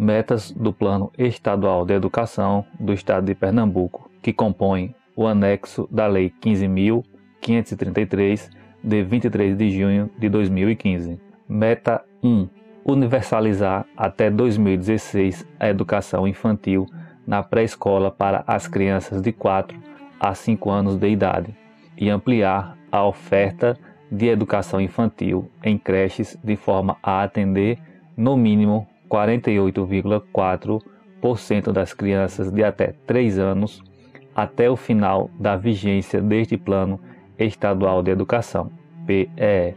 Metas do Plano Estadual de Educação do Estado de Pernambuco, que compõem o anexo da Lei 15.533, de 23 de junho de 2015. Meta 1. Universalizar até 2016 a educação infantil na pré-escola para as crianças de 4 a 5 anos de idade e ampliar a oferta de educação infantil em creches de forma a atender, no mínimo, 48,4% das crianças de até 3 anos até o final da vigência deste Plano Estadual de Educação, PE.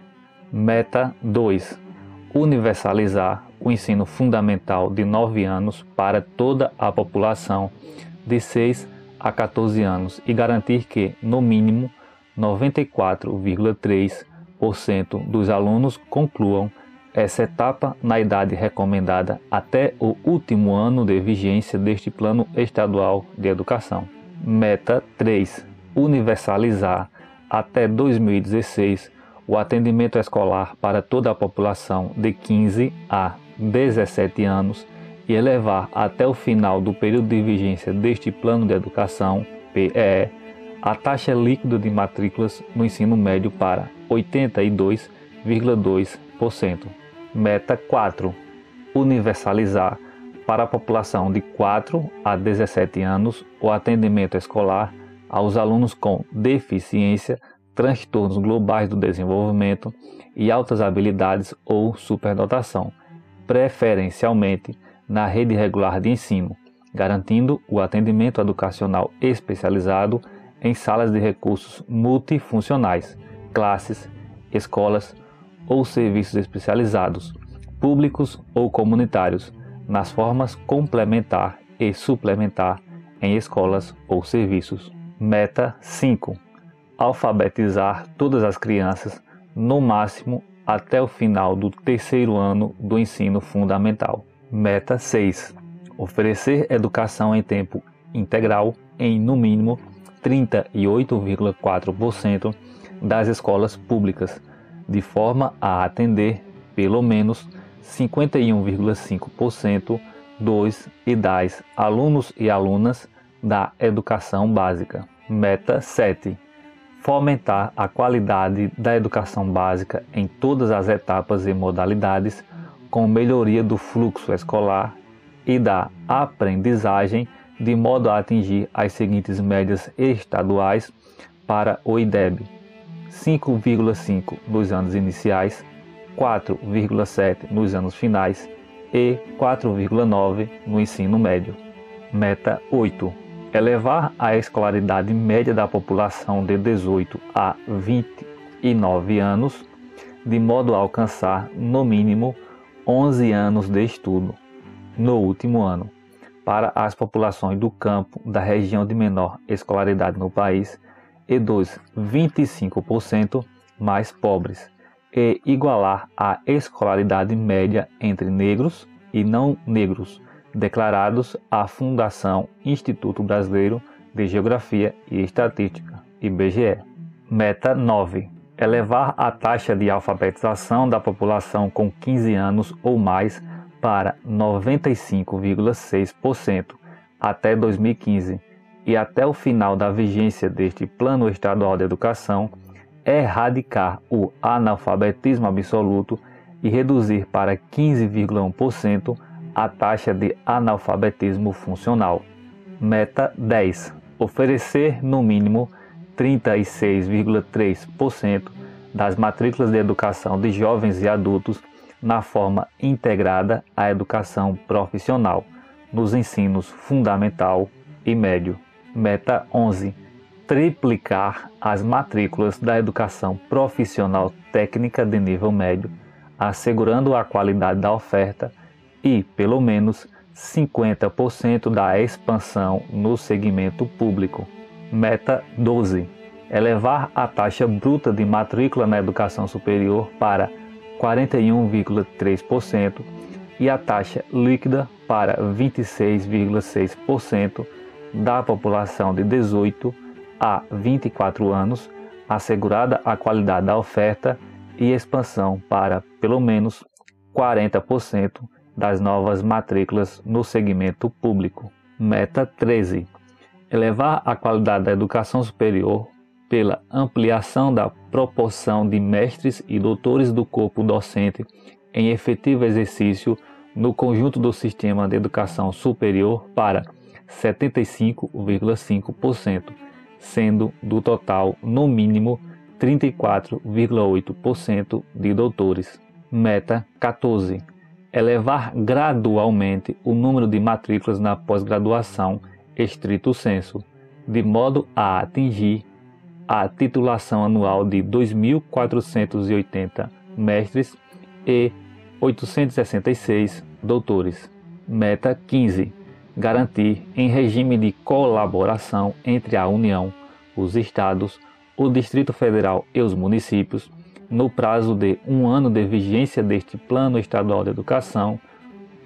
Meta 2. Universalizar o ensino fundamental de 9 anos para toda a população de 6 a 14 anos e garantir que, no mínimo, 94,3% dos alunos concluam essa etapa na idade recomendada até o último ano de vigência deste Plano Estadual de Educação. Meta 3. Universalizar até 2016 o atendimento escolar para toda a população de 15 a 17 anos e elevar até o final do período de vigência deste Plano de Educação, PEE, a taxa líquida de matrículas no ensino médio para 82,2%. Meta 4. Universalizar para a população de 4 a 17 anos o atendimento escolar aos alunos com deficiência, transtornos globais do desenvolvimento e altas habilidades ou superdotação, preferencialmente na rede regular de ensino, garantindo o atendimento educacional especializado em salas de recursos multifuncionais, classes, escolas ou serviços especializados, públicos ou comunitários, nas formas complementar e suplementar em escolas ou serviços. Meta 5. Alfabetizar todas as crianças, no máximo até o final do terceiro ano do ensino fundamental. Meta 6. Oferecer educação em tempo integral em, no mínimo, 38,4% das escolas públicas, de forma a atender pelo menos 51,5% dos e das alunos e alunas da educação básica. Meta 7. Fomentar a qualidade da educação básica em todas as etapas e modalidades, com melhoria do fluxo escolar e da aprendizagem de modo a atingir as seguintes médias estaduais para o IDEB: 5,5 nos anos iniciais, 4,7 nos anos finais e 4,9 no ensino médio. Meta 8. Elevar a escolaridade média da população de 18 a 29 anos, de modo a alcançar, no mínimo, 11 anos de estudo no último ano para as populações do campo da região de menor escolaridade no país e dos 25% mais pobres, e igualar a escolaridade média entre negros e não negros, declarados à Fundação Instituto Brasileiro de Geografia e Estatística, IBGE. Meta 9. Elevar a taxa de alfabetização da população com 15 anos ou mais para 95,6% até 2015 e até o final da vigência deste Plano Estadual de Educação, erradicar o analfabetismo absoluto e reduzir para 15,1% a taxa de analfabetismo funcional. Meta 10. Oferecer no mínimo 36,3% das matrículas de educação de jovens e adultos na forma integrada à educação profissional, nos ensinos fundamental e médio. Meta 11. Triplicar as matrículas da educação profissional técnica de nível médio, assegurando a qualidade da oferta e, pelo menos, 50% da expansão no segmento público. Meta 12. Elevar a taxa bruta de matrícula na educação superior para 41,3% e a taxa líquida para 26,6% da população de 18 a 24 anos, assegurada a qualidade da oferta e expansão para pelo menos 40% das novas matrículas no segmento público. Meta 13. Elevar a qualidade da educação superior pela ampliação da proporção de mestres e doutores do corpo docente em efetivo exercício no conjunto do sistema de educação superior para 75,5%, sendo do total, no mínimo, 34,8% de doutores. Meta 14. Elevar gradualmente o número de matrículas na pós-graduação estrito senso, de modo a atingir a titulação anual de 2.480 mestres e 866 doutores. Meta 15. Garantir, em regime de colaboração entre a União, os Estados, o Distrito Federal e os municípios, no prazo de um ano de vigência deste Plano Estadual de Educação,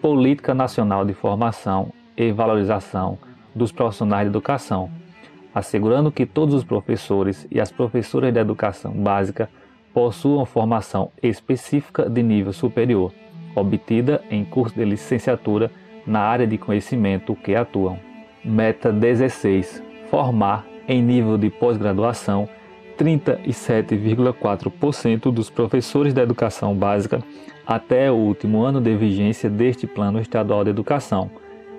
Política Nacional de Formação e Valorização dos Profissionais de Educação, assegurando que todos os professores e as professoras de educação básica possuam formação específica de nível superior, obtida em curso de licenciatura na área de conhecimento que atuam. Meta 16. Formar em nível de pós-graduação 37,4% dos professores da educação básica até o último ano de vigência deste Plano Estadual de Educação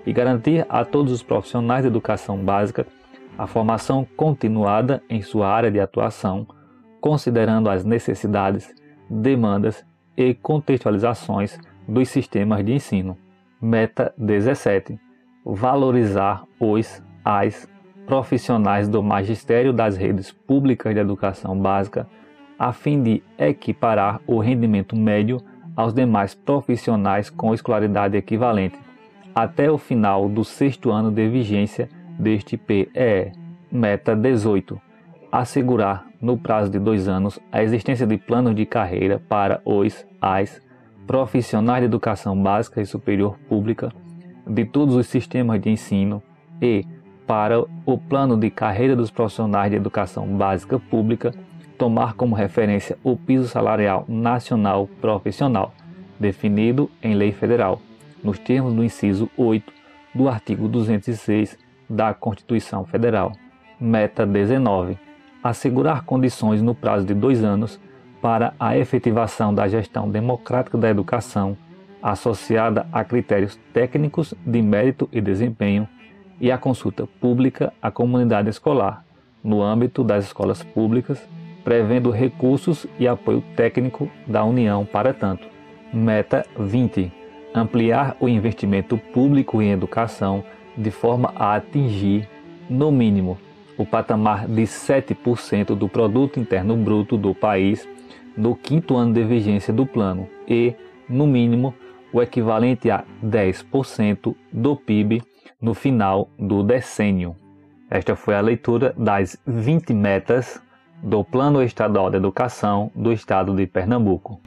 e garantir a todos os profissionais de educação básica a formação continuada em sua área de atuação, considerando as necessidades, demandas e contextualizações dos sistemas de ensino. Meta 17. Valorizar os, as profissionais do magistério das redes públicas de educação básica, a fim de equiparar o rendimento médio aos demais profissionais com escolaridade equivalente, até o final do sexto ano de vigência deste PEE. Meta 18. Assegurar, no prazo de dois anos, a existência de planos de carreira para os, as, profissionais de educação básica e superior pública de todos os sistemas de ensino e para o plano de carreira dos profissionais de educação básica pública tomar como referência o piso salarial nacional profissional, definido em lei federal, nos termos do inciso 8 do artigo 206 da Constituição Federal. Meta 19. Assegurar condições no prazo de dois anos para a efetivação da gestão democrática da educação, associada a critérios técnicos de mérito e desempenho e a consulta pública à comunidade escolar, no âmbito das escolas públicas, prevendo recursos e apoio técnico da União para tanto. Meta 20. Ampliar o investimento público em educação de forma a atingir, no mínimo, o patamar de 7% do produto interno bruto do país no quinto ano de vigência do plano e, no mínimo, o equivalente a 10% do PIB no final do decênio. Esta foi a leitura das 20 metas do Plano Estadual de Educação do Estado de Pernambuco.